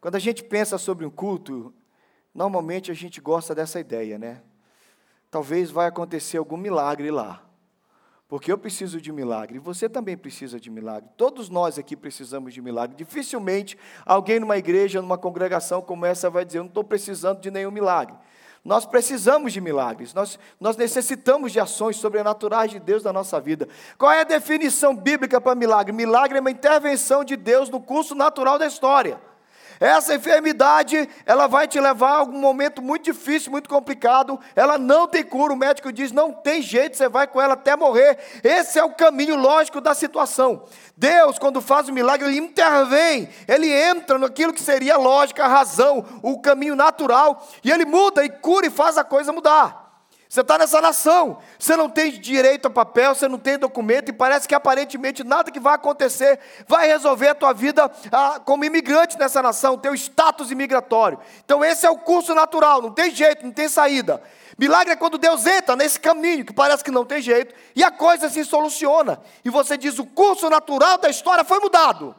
Quando a gente pensa sobre um culto, normalmente a gente gosta dessa ideia, né? Talvez vai acontecer algum milagre lá. Porque eu preciso de milagre, você também precisa de milagre. Todos nós aqui precisamos de milagre. Dificilmente alguém numa igreja, numa congregação como essa vai dizer: Eu não estou precisando de nenhum milagre. Nós precisamos de milagres, nós, nós necessitamos de ações sobrenaturais de Deus na nossa vida. Qual é a definição bíblica para milagre? Milagre é uma intervenção de Deus no curso natural da história. Essa enfermidade, ela vai te levar a algum momento muito difícil, muito complicado. Ela não tem cura. O médico diz: não tem jeito, você vai com ela até morrer. Esse é o caminho lógico da situação. Deus, quando faz o milagre, ele intervém, ele entra naquilo que seria a lógica, a razão, o caminho natural, e ele muda e cura e faz a coisa mudar. Você está nessa nação, você não tem direito a papel, você não tem documento, e parece que aparentemente nada que vai acontecer vai resolver a tua vida ah, como imigrante nessa nação, teu status imigratório. Então esse é o curso natural, não tem jeito, não tem saída. Milagre é quando Deus entra nesse caminho que parece que não tem jeito, e a coisa se soluciona. E você diz: o curso natural da história foi mudado.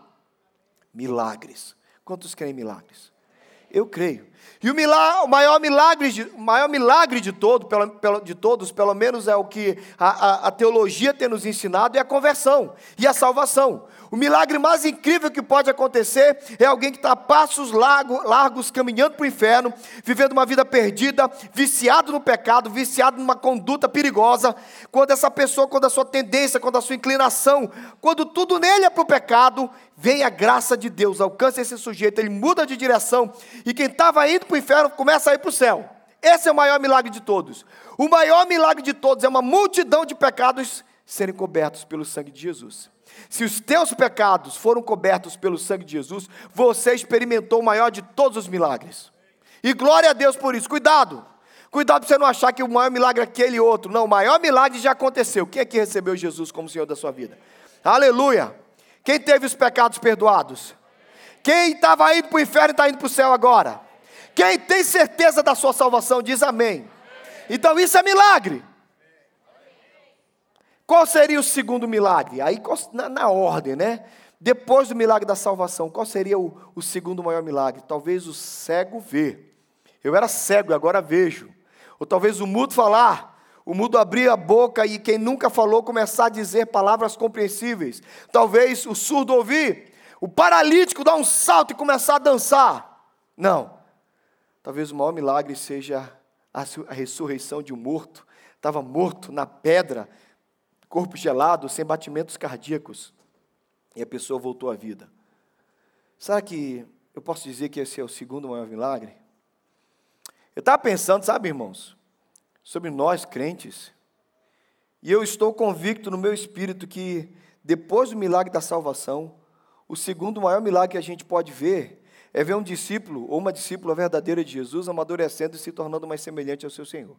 Milagres. Quantos creem em milagres? Eu creio. E o, milagre, o, maior, milagre de, maior milagre de, todo, pelo, pelo, de todos, pelo menos é o que a, a, a teologia tem nos ensinado, é a conversão e a salvação. O milagre mais incrível que pode acontecer é alguém que está a passos largos, caminhando para o inferno, vivendo uma vida perdida, viciado no pecado, viciado numa conduta perigosa. Quando essa pessoa, quando a sua tendência, quando a sua inclinação, quando tudo nele é para o pecado, vem a graça de Deus, alcança esse sujeito, ele muda de direção, e quem estava indo para o inferno começa a ir para o céu. Esse é o maior milagre de todos. O maior milagre de todos é uma multidão de pecados serem cobertos pelo sangue de Jesus. Se os teus pecados foram cobertos pelo sangue de Jesus, você experimentou o maior de todos os milagres. E glória a Deus por isso. Cuidado. Cuidado para você não achar que o maior milagre é aquele outro. Não, o maior milagre já aconteceu. Quem é que recebeu Jesus como Senhor da sua vida? Aleluia. Quem teve os pecados perdoados? Quem estava indo para o inferno está indo para o céu agora? Quem tem certeza da sua salvação diz amém. Então isso é milagre. Qual seria o segundo milagre? Aí na, na ordem, né? Depois do milagre da salvação, qual seria o, o segundo maior milagre? Talvez o cego ver. Eu era cego e agora vejo. Ou talvez o mudo falar, o mudo abrir a boca e quem nunca falou começar a dizer palavras compreensíveis. Talvez o surdo ouvir, o paralítico dar um salto e começar a dançar. Não. Talvez o maior milagre seja a, a ressurreição de um morto. Estava morto na pedra, corpo gelado, sem batimentos cardíacos, e a pessoa voltou à vida. Sabe que eu posso dizer que esse é o segundo maior milagre? Eu estava pensando, sabe, irmãos, sobre nós crentes, e eu estou convicto no meu espírito que depois do milagre da salvação, o segundo maior milagre que a gente pode ver é ver um discípulo ou uma discípula verdadeira de Jesus amadurecendo e se tornando mais semelhante ao seu Senhor.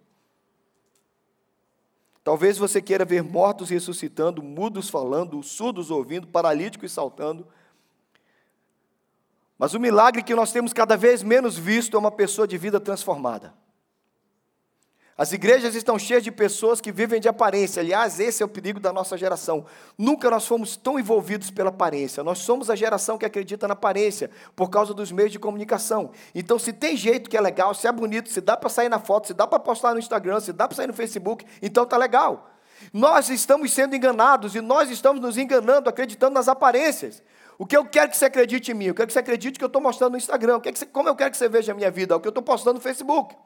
Talvez você queira ver mortos ressuscitando, mudos falando, surdos ouvindo, paralíticos saltando. Mas o milagre que nós temos cada vez menos visto é uma pessoa de vida transformada. As igrejas estão cheias de pessoas que vivem de aparência. Aliás, esse é o perigo da nossa geração. Nunca nós fomos tão envolvidos pela aparência. Nós somos a geração que acredita na aparência por causa dos meios de comunicação. Então, se tem jeito que é legal, se é bonito, se dá para sair na foto, se dá para postar no Instagram, se dá para sair no Facebook, então tá legal. Nós estamos sendo enganados e nós estamos nos enganando, acreditando nas aparências. O que eu quero que você acredite em mim? Eu quero que você acredite que eu estou mostrando no Instagram. como eu quero que você veja a minha vida? É o que eu estou postando no Facebook.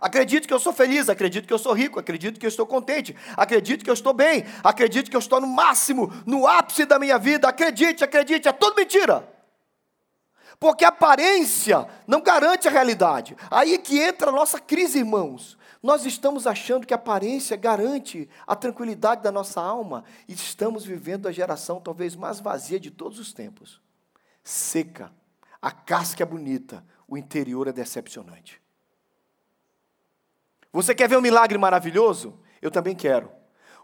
Acredito que eu sou feliz, acredito que eu sou rico, acredito que eu estou contente, acredito que eu estou bem, acredito que eu estou no máximo, no ápice da minha vida. Acredite, acredite, é tudo mentira. Porque a aparência não garante a realidade. Aí que entra a nossa crise, irmãos. Nós estamos achando que a aparência garante a tranquilidade da nossa alma e estamos vivendo a geração talvez mais vazia de todos os tempos. Seca, a casca é bonita, o interior é decepcionante. Você quer ver um milagre maravilhoso? Eu também quero.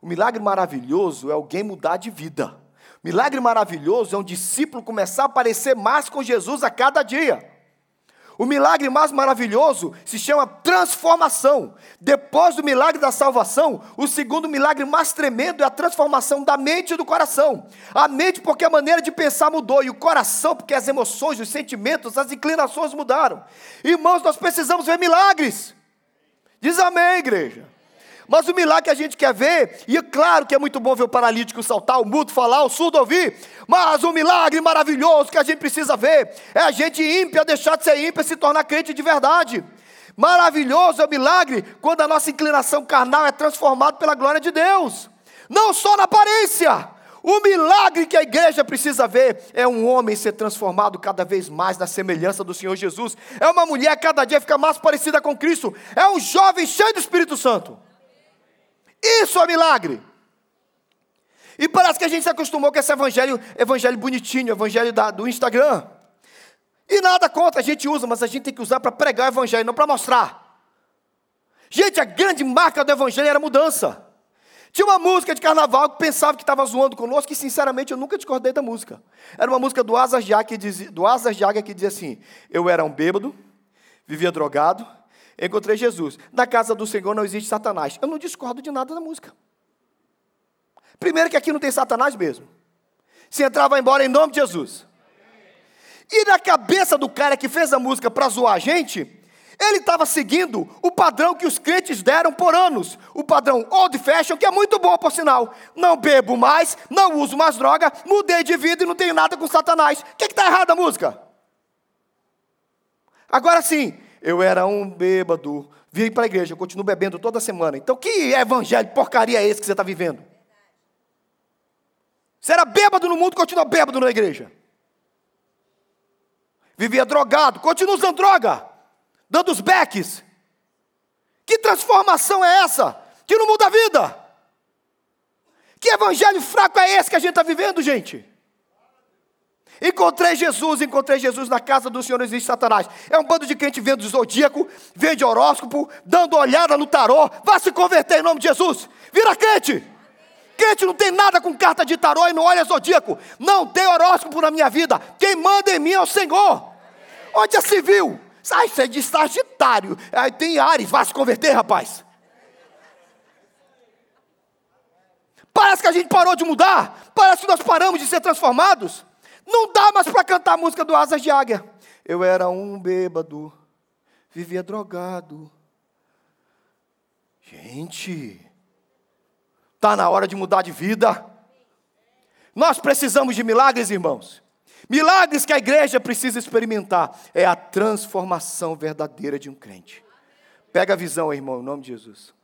O milagre maravilhoso é alguém mudar de vida. Milagre maravilhoso é um discípulo começar a aparecer mais com Jesus a cada dia. O milagre mais maravilhoso se chama transformação. Depois do milagre da salvação, o segundo milagre mais tremendo é a transformação da mente e do coração. A mente, porque a maneira de pensar mudou, e o coração, porque as emoções, os sentimentos, as inclinações mudaram. Irmãos, nós precisamos ver milagres. Diz amém, igreja. Mas o milagre que a gente quer ver, e é claro que é muito bom ver o paralítico saltar, o mudo falar, o surdo ouvir, mas o milagre maravilhoso que a gente precisa ver é a gente ímpia deixar de ser ímpia e se tornar crente de verdade. Maravilhoso é o milagre quando a nossa inclinação carnal é transformada pela glória de Deus, não só na aparência. O milagre que a igreja precisa ver é um homem ser transformado cada vez mais na semelhança do Senhor Jesus. É uma mulher cada dia ficar mais parecida com Cristo. É um jovem cheio do Espírito Santo. Isso é milagre. E parece que a gente se acostumou com esse evangelho, evangelho bonitinho, evangelho da, do Instagram. E nada contra, a gente usa, mas a gente tem que usar para pregar o evangelho, não para mostrar. Gente, a grande marca do evangelho era mudança. Tinha uma música de carnaval que pensava que estava zoando conosco, e sinceramente eu nunca discordei da música. Era uma música do Asas que dizia, do Asas Jaga que dizia assim: Eu era um bêbado, vivia drogado, encontrei Jesus. Na casa do Senhor não existe Satanás. Eu não discordo de nada da música. Primeiro que aqui não tem Satanás mesmo. Se entrar, vai embora em nome de Jesus. E na cabeça do cara que fez a música para zoar a gente, ele estava seguindo o padrão que os crentes deram por anos. O padrão old fashion, que é muito bom, por sinal. Não bebo mais, não uso mais droga, mudei de vida e não tenho nada com Satanás. O que está errado a música? Agora sim, eu era um bêbado, vim para a igreja, continuo bebendo toda semana. Então, que evangelho porcaria é esse que você está vivendo? Você era bêbado no mundo, continua bêbado na igreja. Vivia drogado, continua usando droga, dando os beques. Que transformação é essa? Que não muda a vida. Que evangelho fraco é esse que a gente está vivendo, gente? Encontrei Jesus, encontrei Jesus na casa do Senhor, existe Satanás. É um bando de crente vendo zodíaco, vende horóscopo, dando olhada no tarô. Vá se converter em nome de Jesus. Vira crente. Crente não tem nada com carta de tarô e não olha zodíaco. Não tem horóscopo na minha vida. Quem manda em mim é o Senhor. Onde se viu? Sai, você é de Sagitário. Aí tem Ares, vá se converter, rapaz. Parece que a gente parou de mudar. Parece que nós paramos de ser transformados. Não dá mais para cantar a música do Asas de Águia. Eu era um bêbado, vivia drogado. Gente, está na hora de mudar de vida. Nós precisamos de milagres, irmãos. Milagres que a igreja precisa experimentar é a transformação verdadeira de um crente. Pega a visão, irmão, em nome de Jesus.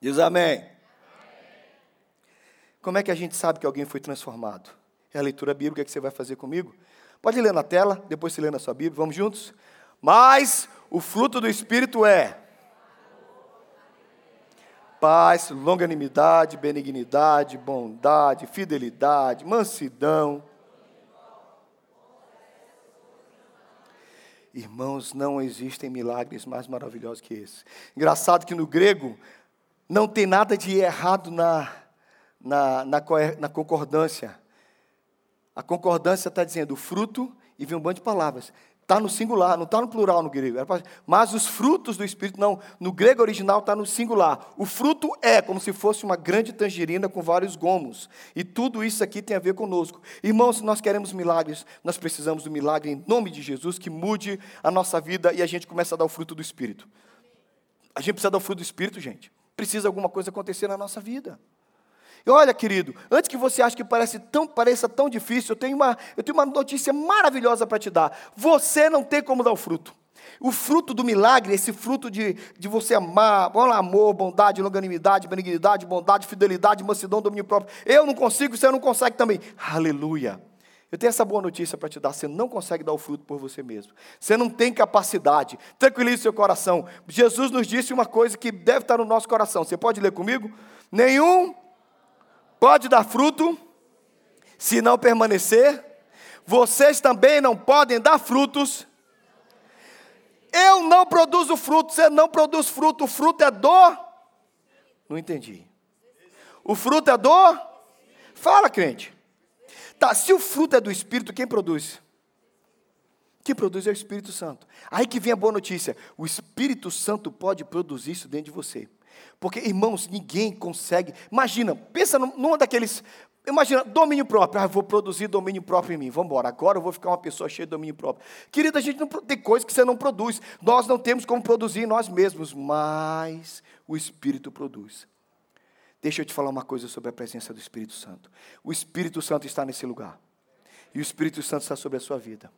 Diz amém. Como é que a gente sabe que alguém foi transformado? É a leitura bíblica que você vai fazer comigo. Pode ler na tela, depois você lê na sua Bíblia, vamos juntos? Mas o fruto do Espírito é paz, longanimidade, benignidade, bondade, fidelidade, mansidão. Irmãos, não existem milagres mais maravilhosos que esse. Engraçado que no grego não tem nada de errado na, na, na, na concordância. A concordância está dizendo fruto e vem um bando de palavras. Está no singular, não está no plural no grego. Mas os frutos do Espírito, não. No grego original está no singular. O fruto é como se fosse uma grande tangerina com vários gomos. E tudo isso aqui tem a ver conosco. Irmãos, se nós queremos milagres, nós precisamos do milagre em nome de Jesus que mude a nossa vida e a gente começa a dar o fruto do Espírito. A gente precisa dar o fruto do Espírito, gente. Precisa alguma coisa acontecer na nossa vida. E olha, querido, antes que você ache que parece tão, pareça tão difícil, eu tenho uma, eu tenho uma notícia maravilhosa para te dar. Você não tem como dar o fruto. O fruto do milagre, esse fruto de, de você amar, amor, bondade, longanimidade, benignidade, bondade, fidelidade, mansidão, domínio próprio. Eu não consigo, você não consegue também. Aleluia. Eu tenho essa boa notícia para te dar: você não consegue dar o fruto por você mesmo. Você não tem capacidade. Tranquilize seu coração. Jesus nos disse uma coisa que deve estar no nosso coração. Você pode ler comigo? Nenhum pode dar fruto se não permanecer. Vocês também não podem dar frutos. Eu não produzo fruto, você não produz fruto. O fruto é do. Não entendi. O fruto é do. Fala, crente. Tá, se o fruto é do Espírito, quem produz? Quem produz é o Espírito Santo. Aí que vem a boa notícia: o Espírito Santo pode produzir isso dentro de você. Porque, irmãos, ninguém consegue. Imagina, pensa numa daqueles. Imagina, domínio próprio. Ah, vou produzir domínio próprio em mim. Vamos embora. Agora eu vou ficar uma pessoa cheia de domínio próprio. Querida, a gente não tem coisa que você não produz. Nós não temos como produzir nós mesmos, mas o Espírito produz. Deixa eu te falar uma coisa sobre a presença do Espírito Santo. O Espírito Santo está nesse lugar. E o Espírito Santo está sobre a sua vida.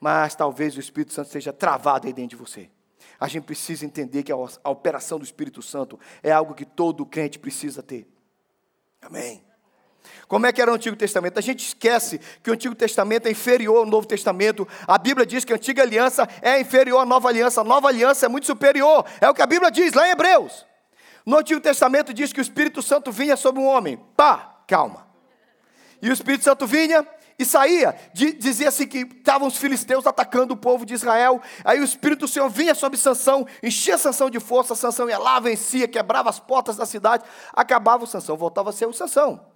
Mas talvez o Espírito Santo esteja travado aí dentro de você. A gente precisa entender que a, operação do Espírito Santo é algo que todo crente precisa ter. Amém. Como é que era o Antigo Testamento? A gente esquece que o Antigo Testamento é inferior ao Novo Testamento. A Bíblia diz que a Antiga Aliança é inferior à Nova Aliança. A Nova Aliança é muito superior. É o que a Bíblia diz lá em Hebreus. No Antigo Testamento diz que o Espírito Santo vinha sobre um homem. Pá, calma. E o Espírito Santo vinha e saía. Dizia-se que estavam os filisteus atacando o povo de Israel. Aí o Espírito do Senhor vinha sobre Sansão, enchia Sansão de força, Sansão ia lá, vencia, quebrava as portas da cidade, acabava o Sansão, voltava a ser o Sansão.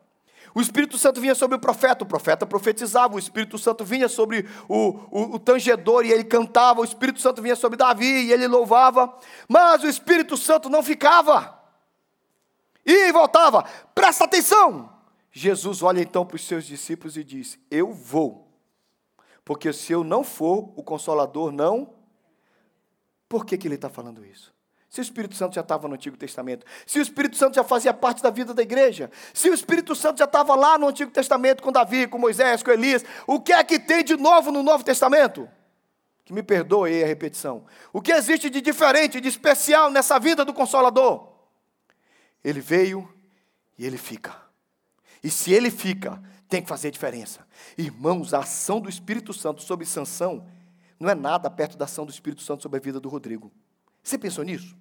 O Espírito Santo vinha sobre o profeta, o profeta profetizava, o Espírito Santo vinha sobre o, o, o, tangedor e ele cantava, o Espírito Santo vinha sobre Davi e ele louvava, mas o Espírito Santo não ficava. E voltava, presta atenção, Jesus olha então para os seus discípulos e diz: Eu vou, porque se eu não for, o Consolador não. Por que, que ele está falando isso? Se o Espírito Santo já estava no Antigo Testamento, se o Espírito Santo já fazia parte da vida da igreja, se o Espírito Santo já estava lá no Antigo Testamento com Davi, com Moisés, com Elias, o que é que tem de novo no Novo Testamento? Que me perdoe a repetição. O que existe de diferente, de especial nessa vida do Consolador? Ele veio e ele fica. E se ele fica, tem que fazer diferença. Irmãos, a ação do Espírito Santo sobre Sansão não é nada perto da ação do Espírito Santo sobre a vida do Rodrigo. Você pensou nisso?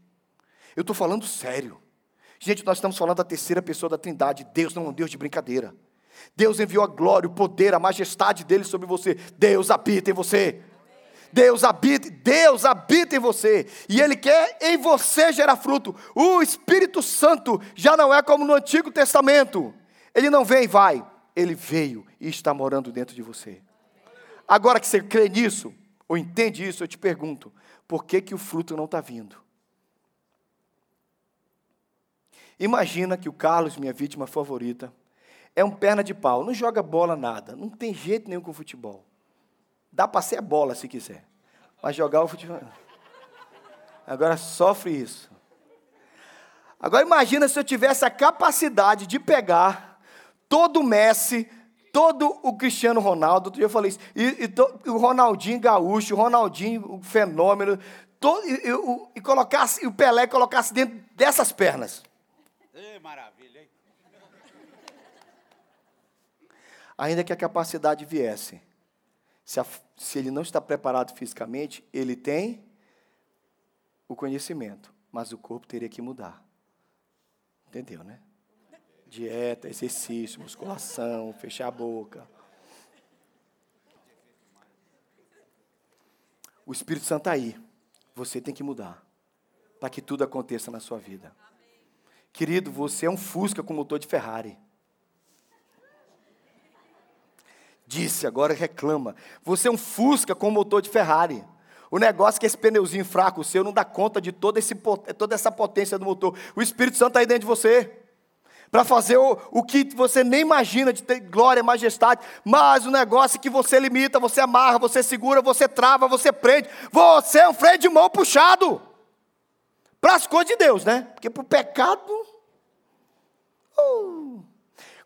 Eu estou falando sério. Gente, nós estamos falando da terceira pessoa da Trindade. Deus não é um Deus de brincadeira. Deus enviou a glória, o poder, a majestade dele sobre você. Deus habita em você. Deus habita, Deus habita em você, e Ele quer em você gerar fruto. O Espírito Santo já não é como no Antigo Testamento. Ele não vem e vai, ele veio e está morando dentro de você. Agora que você crê nisso, ou entende isso, eu te pergunto: por que, que o fruto não está vindo? Imagina que o Carlos, minha vítima favorita, é um perna de pau, não joga bola nada, não tem jeito nenhum com futebol. Dá para ser bola se quiser, mas jogar o futebol. Agora sofre isso. Agora imagina se eu tivesse a capacidade de pegar todo o Messi, todo o Cristiano Ronaldo, eu falei isso, e, e to, o Ronaldinho Gaúcho, o Ronaldinho o fenômeno, todo, e, e, e, colocasse, e o Pelé colocasse dentro dessas pernas. É maravilha, hein? Ainda que a capacidade viesse, se, a, se ele não está preparado fisicamente, ele tem o conhecimento, mas o corpo teria que mudar. Entendeu, né? Dieta, exercício, musculação, fechar a boca. O Espírito Santo está aí. Você tem que mudar. Para que tudo aconteça na sua vida. Querido, você é um Fusca com motor de Ferrari. Disse, agora reclama. Você é um Fusca com motor de Ferrari. O negócio é que esse pneuzinho fraco seu não dá conta de todo esse, toda essa potência do motor. O Espírito Santo está aí dentro de você para fazer o, o que você nem imagina de ter glória, majestade, mas o negócio é que você limita, você amarra, você segura, você trava, você prende. Você é um freio de mão puxado para as coisas de Deus, né? Porque para o pecado. Uh.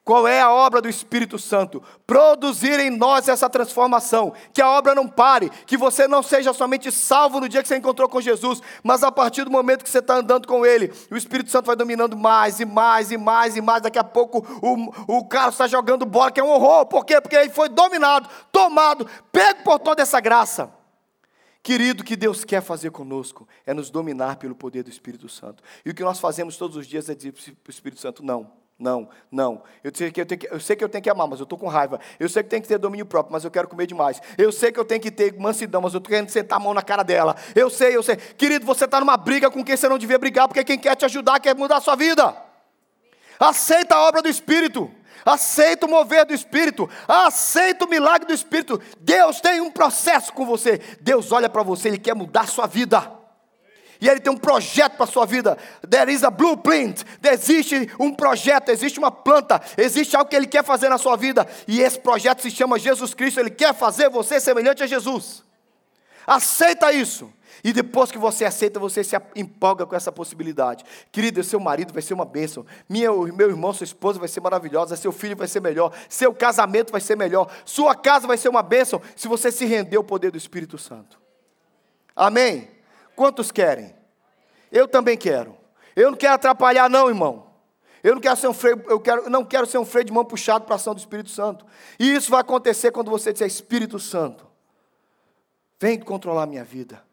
Qual é a obra do Espírito Santo? Produzir em nós essa transformação, que a obra não pare, que você não seja somente salvo no dia que você encontrou com Jesus, mas a partir do momento que você está andando com Ele, o Espírito Santo vai dominando mais e mais e mais e mais. Daqui a pouco o, o cara está jogando bola, que é um horror. Por quê? Porque ele foi dominado, tomado, pego por toda essa graça. Querido, o que Deus quer fazer conosco é nos dominar pelo poder do Espírito Santo. E o que nós fazemos todos os dias é dizer para o Espírito Santo: não. Não, não. Eu sei, que eu, tenho que, eu sei que eu tenho que amar, mas eu estou com raiva. Eu sei que tem que ter domínio próprio, mas eu quero comer demais. Eu sei que eu tenho que ter mansidão, mas eu estou querendo sentar a mão na cara dela. Eu sei, eu sei. Querido, você está numa briga com quem você não devia brigar, porque quem quer te ajudar quer mudar a sua vida. Aceita a obra do Espírito. Aceita o mover do Espírito, aceita o milagre do Espírito. Deus tem um processo com você. Deus olha para você, Ele quer mudar a sua vida. E Ele tem um projeto para a sua vida. There is a blueprint. Existe um projeto, existe uma planta, existe algo que Ele quer fazer na sua vida. E esse projeto se chama Jesus Cristo. Ele quer fazer você semelhante a Jesus. Aceita isso. E depois que você aceita, você se empolga com essa possibilidade. Querido, seu marido vai ser uma bênção. Minha, meu irmão, sua esposa vai ser maravilhosa. Seu filho vai ser melhor. Seu casamento vai ser melhor. Sua casa vai ser uma bênção se você se render ao poder do Espírito Santo. Amém? Quantos querem? Eu também quero. Eu não quero atrapalhar, não, irmão. Eu não quero ser um freio, eu quero, não quero ser um freio de mão puxado para a ação do Espírito Santo. E isso vai acontecer quando você disser Espírito Santo. Vem controlar a minha vida.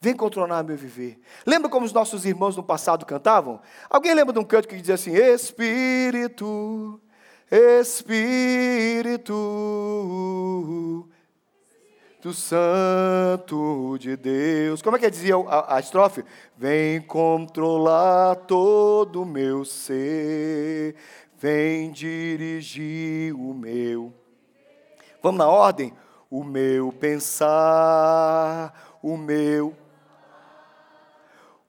Vem controlar meu viver. Lembra como os nossos irmãos no passado cantavam? Alguém lembra de um canto que dizia assim: Espírito, Espírito, do Santo de Deus. Como é que dizia a, a estrofe? Vem controlar todo o meu ser, vem dirigir o meu. Vamos na ordem? O meu pensar, o meu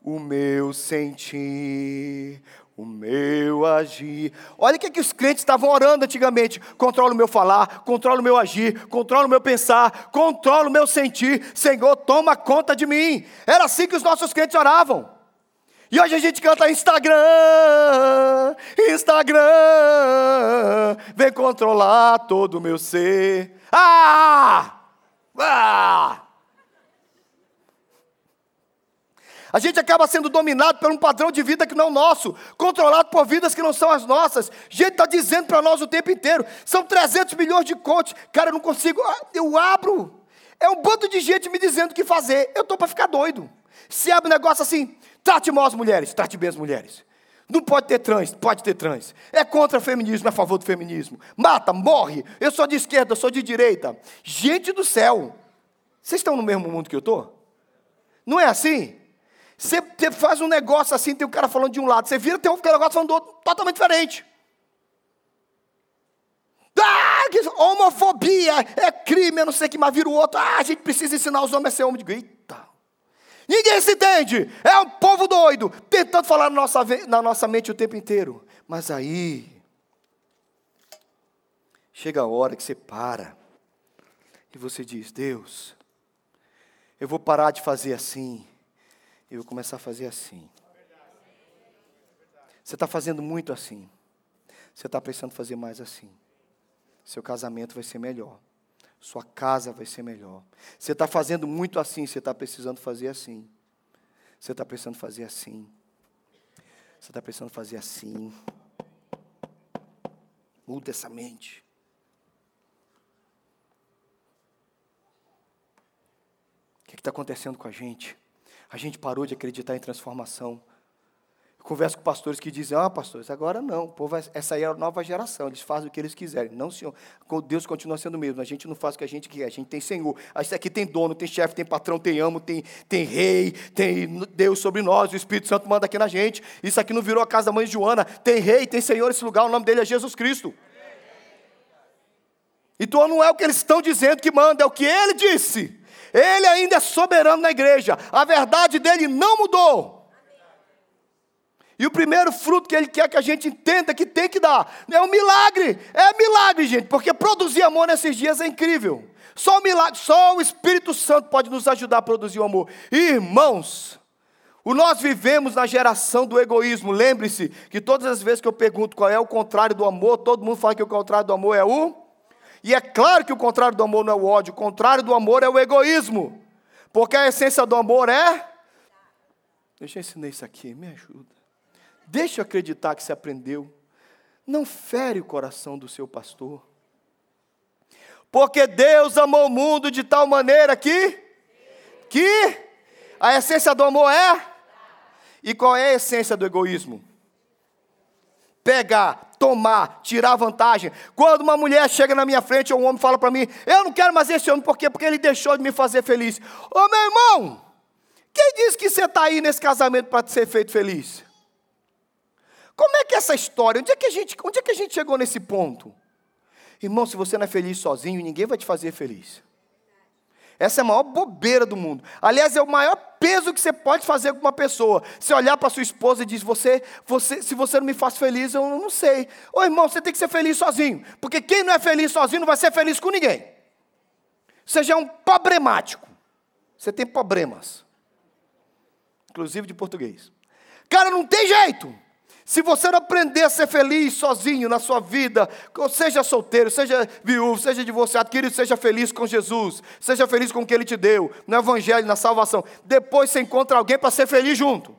o meu sentir, o meu agir. Olha o que, é que os crentes estavam orando antigamente: controla o meu falar, controla o meu agir, controla o meu pensar, controla o meu sentir. Senhor, toma conta de mim. Era assim que os nossos crentes oravam. E hoje a gente canta Instagram, Instagram, vem controlar todo o meu ser. Ah! Ah! A gente acaba sendo dominado por um padrão de vida que não é nosso, controlado por vidas que não são as nossas. Gente está dizendo para nós o tempo inteiro: são 300 milhões de contos. Cara, eu não consigo, ah, eu abro. É um bando de gente me dizendo o que fazer. Eu estou para ficar doido. Se abre um negócio assim, trate mal as mulheres, trate bem as mulheres. Não pode ter trans, pode ter trans. É contra o feminismo, é a favor do feminismo. Mata, morre. Eu sou de esquerda, eu sou de direita. Gente do céu, vocês estão no mesmo mundo que eu estou? Não é assim? Você faz um negócio assim, tem um cara falando de um lado, você vira, tem um negócio falando do outro, totalmente diferente. Ah, homofobia é crime, eu não sei o que, mas vira o outro. Ah, a gente precisa ensinar os homens a ser homem. Eita. Ninguém se entende. É um povo doido, tentando falar na nossa, na nossa mente o tempo inteiro. Mas aí, chega a hora que você para e você diz: Deus, eu vou parar de fazer assim eu vou começar a fazer assim. Você está fazendo muito assim. Você está precisando fazer mais assim. Seu casamento vai ser melhor. Sua casa vai ser melhor. Você está fazendo muito assim, você está precisando fazer assim. Você está precisando fazer assim. Você está precisando fazer assim. Muda essa mente. O que está acontecendo com a gente? A gente parou de acreditar em transformação. Eu converso com pastores que dizem: Ah, pastores, agora não. O povo, essa aí é a nova geração, eles fazem o que eles quiserem. Não, senhor. Deus continua sendo o mesmo. A gente não faz o que a gente quer, a gente tem Senhor. Isso aqui tem dono, tem chefe, tem patrão, tem amo, tem, tem rei, tem Deus sobre nós, o Espírito Santo manda aqui na gente. Isso aqui não virou a casa da mãe Joana. Tem rei, tem Senhor esse lugar, o nome dele é Jesus Cristo. Então não é o que eles estão dizendo que manda, é o que ele disse. Ele ainda é soberano na igreja. A verdade dele não mudou. E o primeiro fruto que ele quer que a gente entenda que tem que dar é um milagre. É milagre, gente, porque produzir amor nesses dias é incrível. Só o milagre, só o Espírito Santo pode nos ajudar a produzir o amor. Irmãos, o nós vivemos na geração do egoísmo. Lembre-se que todas as vezes que eu pergunto qual é o contrário do amor, todo mundo fala que o contrário do amor é o e é claro que o contrário do amor não é o ódio, o contrário do amor é o egoísmo. Porque a essência do amor é. Deixa eu ensinar isso aqui, me ajuda. Deixa eu acreditar que você aprendeu. Não fere o coração do seu pastor. Porque Deus amou o mundo de tal maneira que. Que a essência do amor é. E qual é a essência do egoísmo? Pegar, tomar, tirar vantagem. Quando uma mulher chega na minha frente ou um homem fala para mim, eu não quero mais esse homem, por quê? Porque ele deixou de me fazer feliz. Ô meu irmão, quem disse que você está aí nesse casamento para ser feito feliz? Como é que é essa história? Onde é que a gente, onde é que a gente chegou nesse ponto? Irmão, se você não é feliz sozinho, ninguém vai te fazer feliz. Essa é a maior bobeira do mundo. Aliás, é o maior peso que você pode fazer com uma pessoa. Você olhar para sua esposa e dizer: você, você, se você não me faz feliz, eu não sei. Ô irmão, você tem que ser feliz sozinho. Porque quem não é feliz sozinho não vai ser feliz com ninguém. Você já é um problemático. Você tem problemas. Inclusive de português. Cara, não tem jeito. Se você não aprender a ser feliz sozinho na sua vida, seja solteiro, seja viúvo, seja divorciado, querido, seja feliz com Jesus, seja feliz com o que Ele te deu, no Evangelho, na salvação. Depois você encontra alguém para ser feliz junto.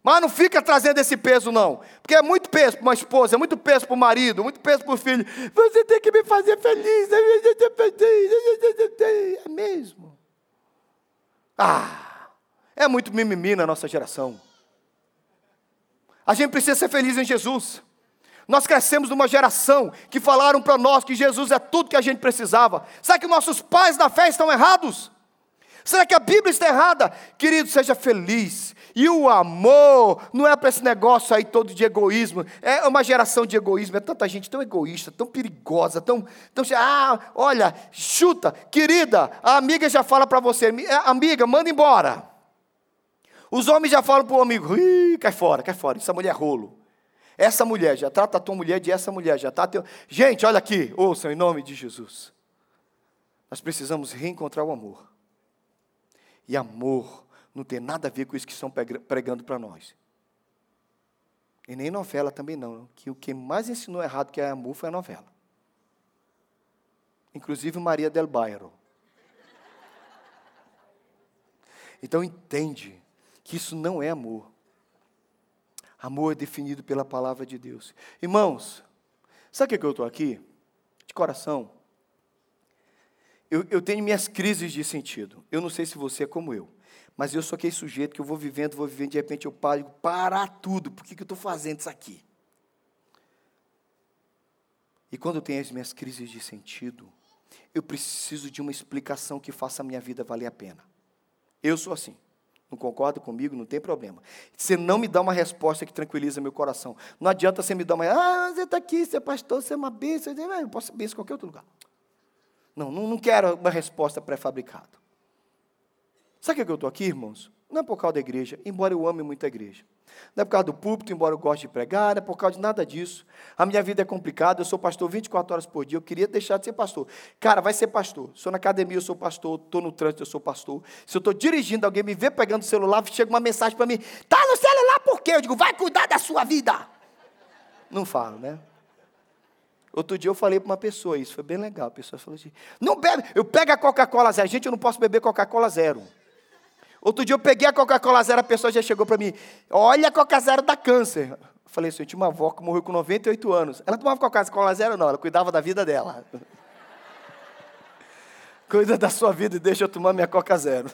Mas não fica trazendo esse peso, não. Porque é muito peso para uma esposa, é muito peso para o marido, muito peso para o filho. Você tem que me fazer feliz. É mesmo. Ah, é muito mimimi na nossa geração. A gente precisa ser feliz em Jesus. Nós crescemos numa geração que falaram para nós que Jesus é tudo que a gente precisava. Será que nossos pais da fé estão errados? Será que a Bíblia está errada? Querido, seja feliz. E o amor não é para esse negócio aí todo de egoísmo. É uma geração de egoísmo. É tanta gente tão egoísta, tão perigosa, tão. tão ah, olha, chuta. Querida, a amiga já fala para você: amiga, manda embora. Os homens já falam para o amigo, cai fora, cai fora, essa mulher é rolo. Essa mulher, já trata a tua mulher de essa mulher, já tá teu... Gente, olha aqui, ouçam em nome de Jesus. Nós precisamos reencontrar o amor. E amor não tem nada a ver com isso que estão pregando para nós. E nem novela também não. Que o que mais ensinou errado que é amor foi a novela. Inclusive Maria del Bairro. Então entende que isso não é amor. Amor é definido pela palavra de Deus. Irmãos, sabe o que eu estou aqui? De coração. Eu, eu, tenho minhas crises de sentido. Eu não sei se você é como eu. Mas eu sou aquele sujeito que eu vou vivendo, vou vivendo, de repente eu paro e digo, parar tudo. Por que, que eu estou fazendo isso aqui? E quando eu tenho as minhas crises de sentido, eu preciso de uma explicação que faça a minha vida valer a pena. Eu sou assim. Não concorda comigo? Não tem problema. Você não me dá uma resposta que tranquiliza meu coração. Não adianta você me dar uma. Ah, você está aqui, você é pastor, você é uma bênção. Eu posso ser bênção em qualquer outro lugar. Não, não, não quero uma resposta pré-fabricada. Sabe o que eu estou aqui, irmãos? Não é por causa da igreja, embora eu ame muito a igreja. Não é por causa do púlpito, embora eu goste de pregar, não é por causa de nada disso. A minha vida é complicada, eu sou pastor 24 horas por dia, eu queria deixar de ser pastor. Cara, vai ser pastor. Sou na academia, eu sou pastor, estou no trânsito, eu sou pastor. Se eu estou dirigindo, alguém me vê pegando o celular, chega uma mensagem para mim, tá no celular por quê? Eu digo, vai cuidar da sua vida. Não falo, né? Outro dia eu falei para uma pessoa isso, foi bem legal. A pessoa falou assim: não bebe, eu pego a Coca-Cola zero. Gente, eu não posso beber Coca-Cola zero. Outro dia eu peguei a Coca-Cola zero, a pessoa já chegou para mim, olha a Coca zero dá câncer. Eu falei assim, eu tinha uma avó que morreu com 98 anos. Ela tomava Coca-Cola zero não, ela cuidava da vida dela. Cuida da sua vida e deixa eu tomar minha Coca zero.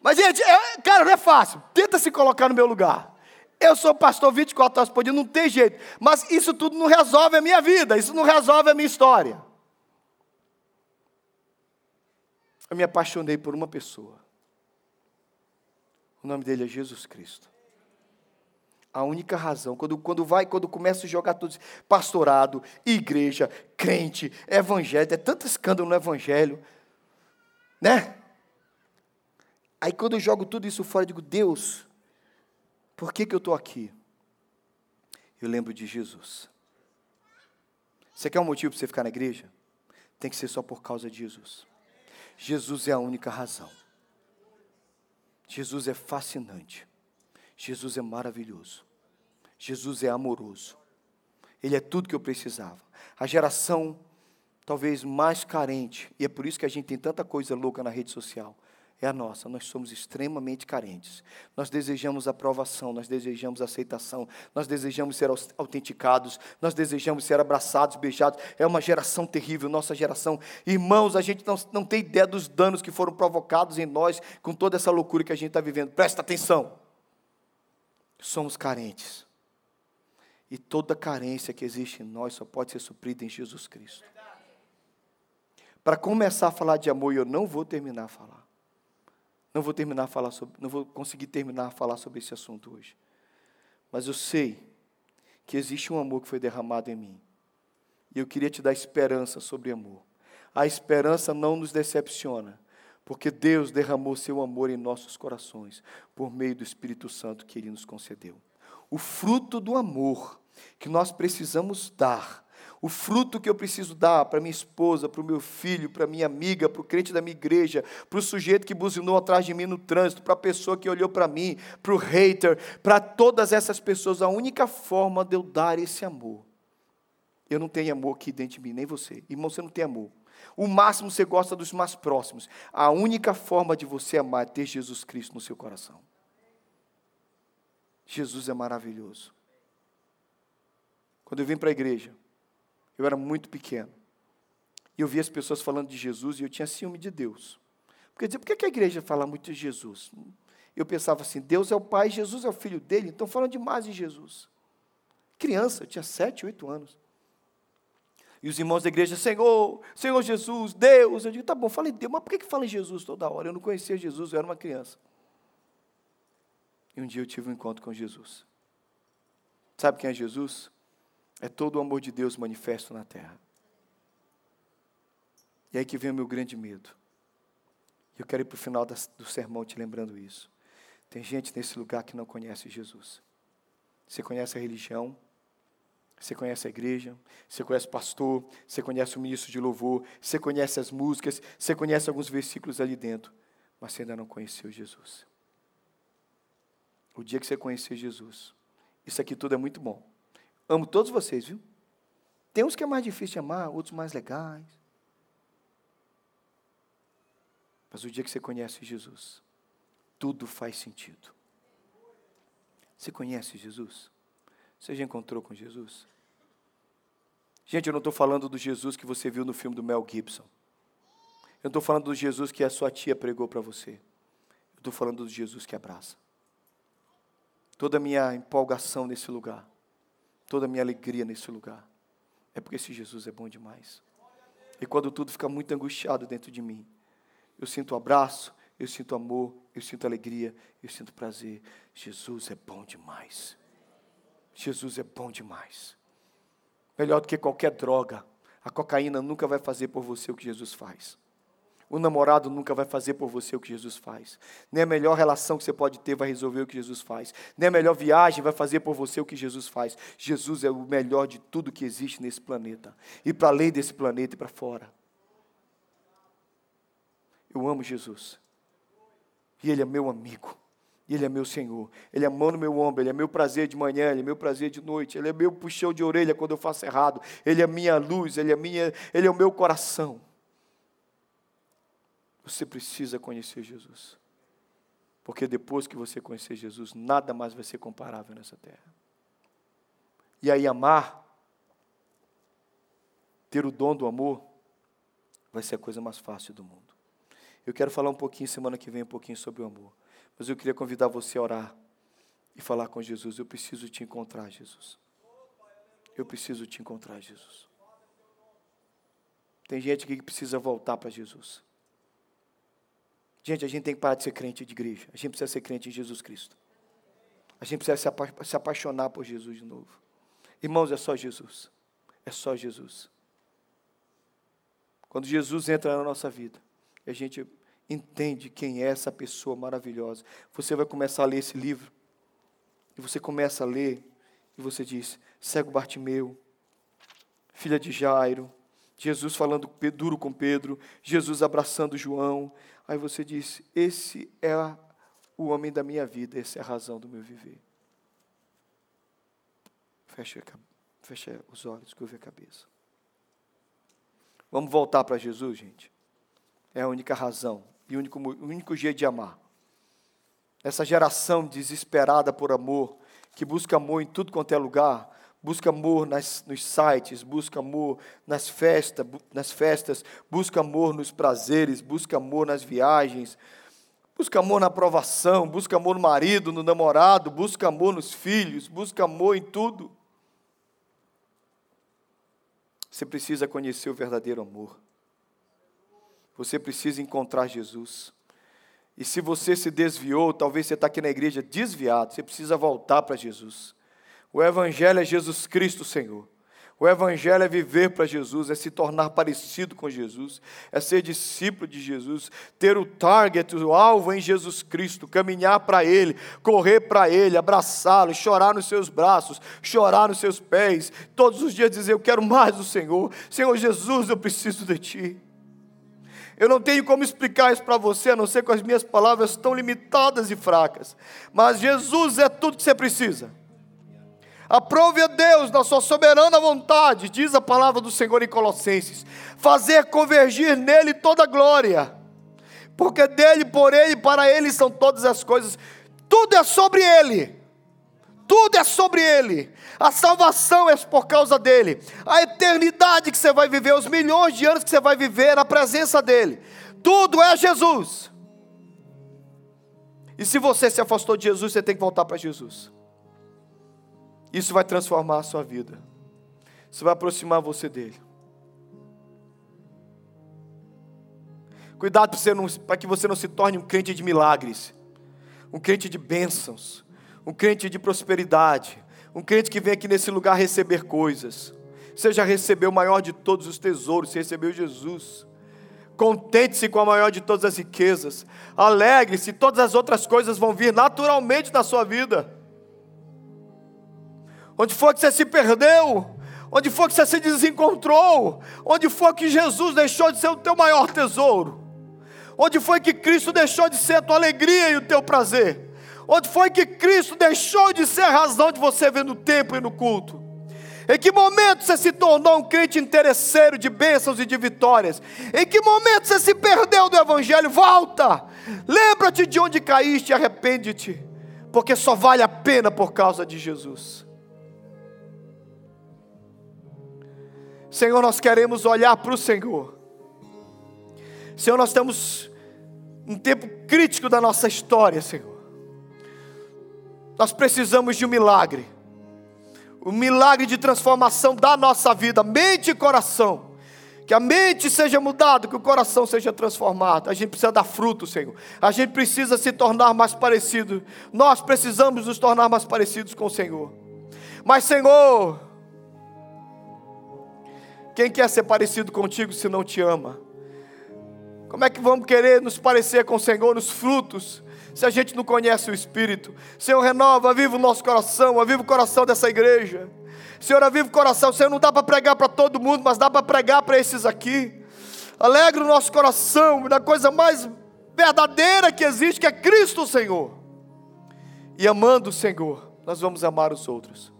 Mas, gente, é, cara, não é fácil. Tenta se colocar no meu lugar. Eu sou pastor 24 horas por dia, não tem jeito. Mas isso tudo não resolve a minha vida, isso não resolve a minha história. Eu me apaixonei por uma pessoa. O nome dele é Jesus Cristo. A única razão, quando, quando vai, quando começa a jogar tudo, pastorado, igreja, crente, evangelho, é tanto escândalo no evangelho, né? Aí quando eu jogo tudo isso fora, eu digo, Deus, por que, que eu estou aqui? Eu lembro de Jesus. Você quer um motivo para você ficar na igreja? Tem que ser só por causa de Jesus. Jesus é a única razão. Jesus é fascinante. Jesus é maravilhoso. Jesus é amoroso. Ele é tudo que eu precisava. A geração talvez mais carente, e é por isso que a gente tem tanta coisa louca na rede social, é a nossa. Nós somos extremamente carentes. Nós desejamos aprovação, nós desejamos aceitação, nós desejamos ser autenticados, nós desejamos ser abraçados, beijados. É uma geração terrível, nossa geração. Irmãos, a gente não, não tem ideia dos danos que foram provocados em nós com toda essa loucura que a gente está vivendo. Presta atenção. Somos carentes. E toda carência que existe em nós só pode ser suprida em Jesus Cristo. Para começar a falar de amor, eu não vou terminar a falar. Não vou terminar a falar sobre, não vou conseguir terminar a falar sobre esse assunto hoje. Mas eu sei que existe um amor que foi derramado em mim. E eu queria te dar esperança sobre amor. A esperança não nos decepciona, porque Deus derramou seu amor em nossos corações por meio do Espírito Santo que Ele nos concedeu. O fruto do amor que nós precisamos dar o fruto que eu preciso dar para minha esposa, para o meu filho, para minha amiga, para o crente da minha igreja, para o sujeito que buzinou atrás de mim no trânsito, para a pessoa que olhou para mim, para o hater, para todas essas pessoas, a única forma de eu dar esse amor. Eu não tenho amor aqui dentro de mim, nem você. Irmão, você não tem amor. O máximo você gosta dos mais próximos. A única forma de você amar é ter Jesus Cristo no seu coração. Jesus é maravilhoso. Quando eu vim para a igreja, eu era muito pequeno. E eu via as pessoas falando de Jesus e eu tinha ciúme de Deus. Porque dizia, por que a igreja fala muito de Jesus? Eu pensava assim, Deus é o Pai, Jesus é o Filho dele, então falam demais de Jesus. Criança, eu tinha sete, oito anos. E os irmãos da igreja, Senhor, Senhor Jesus, Deus. Eu digo, tá bom, falei Deus, mas por que, que fala em Jesus toda hora? Eu não conhecia Jesus, eu era uma criança. E um dia eu tive um encontro com Jesus. Sabe quem é Jesus? É todo o amor de Deus manifesto na terra. E aí que vem o meu grande medo. Eu quero ir para o final do sermão te lembrando isso. Tem gente nesse lugar que não conhece Jesus. Você conhece a religião, você conhece a igreja, você conhece o pastor, você conhece o ministro de louvor, você conhece as músicas, você conhece alguns versículos ali dentro, mas você ainda não conheceu Jesus. O dia que você conhecer Jesus, isso aqui tudo é muito bom. Amo todos vocês, viu? Tem uns que é mais difícil de amar, outros mais legais. Mas o dia que você conhece Jesus, tudo faz sentido. Você conhece Jesus? Você já encontrou com Jesus? Gente, eu não estou falando do Jesus que você viu no filme do Mel Gibson. Eu não estou falando do Jesus que a sua tia pregou para você. Eu estou falando do Jesus que abraça. Toda a minha empolgação nesse lugar toda a minha alegria nesse lugar. É porque esse Jesus é bom demais. E quando tudo fica muito angustiado dentro de mim, eu sinto abraço, eu sinto amor, eu sinto alegria, eu sinto prazer. Jesus é bom demais. Jesus é bom demais. Melhor do que qualquer droga. A cocaína nunca vai fazer por você o que Jesus faz. O namorado nunca vai fazer por você o que Jesus faz. Nem a melhor relação que você pode ter vai resolver o que Jesus faz. Nem a melhor viagem vai fazer por você o que Jesus faz. Jesus é o melhor de tudo que existe nesse planeta. E para além desse planeta e para fora. Eu amo Jesus. E Ele é meu amigo. E Ele é meu Senhor. Ele é mão no meu ombro. Ele é meu prazer de manhã. Ele é meu prazer de noite. Ele é meu puxão de orelha quando eu faço errado. Ele é minha luz. Ele é, minha, ele é o meu coração. Você precisa conhecer Jesus. Porque depois que você conhecer Jesus, nada mais vai ser comparável nessa terra. E aí, amar, ter o dom do amor, vai ser a coisa mais fácil do mundo. Eu quero falar um pouquinho, semana que vem, um pouquinho sobre o amor. Mas eu queria convidar você a orar e falar com Jesus. Eu preciso te encontrar, Jesus. Eu preciso te encontrar, Jesus. Tem gente que precisa voltar para Jesus. Gente, a gente tem que parar de ser crente de igreja. A gente precisa ser crente em Jesus Cristo. A gente precisa se, apa se apaixonar por Jesus de novo. Irmãos, é só Jesus. É só Jesus. Quando Jesus entra na nossa vida, a gente entende quem é essa pessoa maravilhosa. Você vai começar a ler esse livro. E você começa a ler. E você diz: cego Bartimeu, filha de Jairo. Jesus falando duro com Pedro. Jesus abraçando João. Aí você diz: Esse é o homem da minha vida, essa é a razão do meu viver. Fecha, fecha os olhos, curva a cabeça. Vamos voltar para Jesus, gente. É a única razão e o único, o único jeito de amar. Essa geração desesperada por amor, que busca amor em tudo quanto é lugar, busca amor nas, nos sites, busca amor nas, festa, nas festas, busca amor nos prazeres, busca amor nas viagens, busca amor na aprovação, busca amor no marido, no namorado, busca amor nos filhos, busca amor em tudo. Você precisa conhecer o verdadeiro amor. Você precisa encontrar Jesus. E se você se desviou, talvez você está aqui na igreja desviado, você precisa voltar para Jesus. O Evangelho é Jesus Cristo, Senhor. O Evangelho é viver para Jesus, é se tornar parecido com Jesus, é ser discípulo de Jesus, ter o target, o alvo em Jesus Cristo, caminhar para Ele, correr para Ele, abraçá-lo, chorar nos seus braços, chorar nos seus pés, todos os dias dizer: Eu quero mais do Senhor, Senhor Jesus, eu preciso de Ti. Eu não tenho como explicar isso para você, a não ser com as minhas palavras tão limitadas e fracas, mas Jesus é tudo que você precisa. Aprove a Deus na sua soberana vontade, diz a palavra do Senhor em Colossenses, fazer convergir nele toda a glória, porque dele, por ele, para ele são todas as coisas, tudo é sobre ele, tudo é sobre ele, a salvação é por causa dele, a eternidade que você vai viver, os milhões de anos que você vai viver na presença dele, tudo é Jesus. E se você se afastou de Jesus, você tem que voltar para Jesus. Isso vai transformar a sua vida. Isso vai aproximar você dele. Cuidado para que você não se torne um crente de milagres, um crente de bênçãos, um crente de prosperidade, um crente que vem aqui nesse lugar receber coisas. Você já recebeu o maior de todos os tesouros, você recebeu Jesus. Contente-se com a maior de todas as riquezas. Alegre-se, todas as outras coisas vão vir naturalmente na sua vida. Onde for que você se perdeu, onde for que você se desencontrou, onde for que Jesus deixou de ser o teu maior tesouro, onde foi que Cristo deixou de ser a tua alegria e o teu prazer, onde foi que Cristo deixou de ser a razão de você ver no templo e no culto. Em que momento você se tornou um crente interesseiro de bênçãos e de vitórias? Em que momento você se perdeu do Evangelho? Volta! Lembra-te de onde caíste e arrepende-te, porque só vale a pena por causa de Jesus. Senhor, nós queremos olhar para o Senhor. Senhor, nós estamos um tempo crítico da nossa história, Senhor. Nós precisamos de um milagre. O um milagre de transformação da nossa vida, mente e coração. Que a mente seja mudada, que o coração seja transformado. A gente precisa dar fruto, Senhor. A gente precisa se tornar mais parecido. Nós precisamos nos tornar mais parecidos com o Senhor. Mas, Senhor, quem quer ser parecido contigo se não te ama? Como é que vamos querer nos parecer com o Senhor nos frutos, se a gente não conhece o Espírito? Senhor, renova, aviva o nosso coração, aviva o coração dessa igreja. Senhor, aviva o coração. Senhor, não dá para pregar para todo mundo, mas dá para pregar para esses aqui. Alegra o nosso coração da coisa mais verdadeira que existe, que é Cristo, Senhor. E amando o Senhor, nós vamos amar os outros.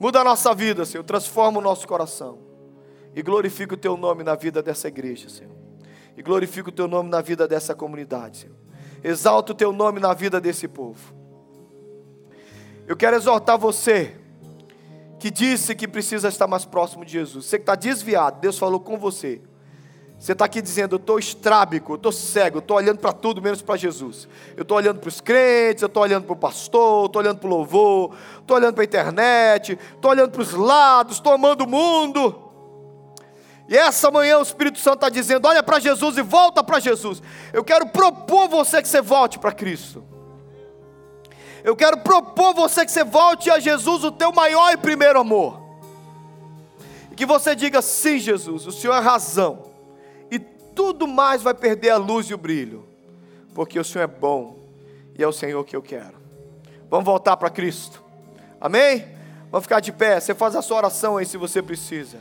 Muda a nossa vida, Senhor. Transforma o nosso coração. E glorifica o Teu nome na vida dessa igreja, Senhor. E glorifica o Teu nome na vida dessa comunidade, Senhor. Exalta o Teu nome na vida desse povo. Eu quero exortar você que disse que precisa estar mais próximo de Jesus. Você que está desviado, Deus falou com você. Você está aqui dizendo, eu estou estrábico, eu estou cego, eu estou olhando para tudo menos para Jesus. Eu estou olhando para os crentes, eu estou olhando para o pastor, estou olhando para o louvor, estou olhando para a internet, estou olhando para os lados, estou amando o mundo. E essa manhã o Espírito Santo está dizendo: olha para Jesus e volta para Jesus. Eu quero propor você que você volte para Cristo. Eu quero propor você que você volte a Jesus, o teu maior e primeiro amor. E que você diga: sim, Jesus, o Senhor é razão tudo mais vai perder a luz e o brilho, porque o Senhor é bom e é o Senhor que eu quero. Vamos voltar para Cristo, amém? Vamos ficar de pé. Você faz a sua oração aí se você precisa.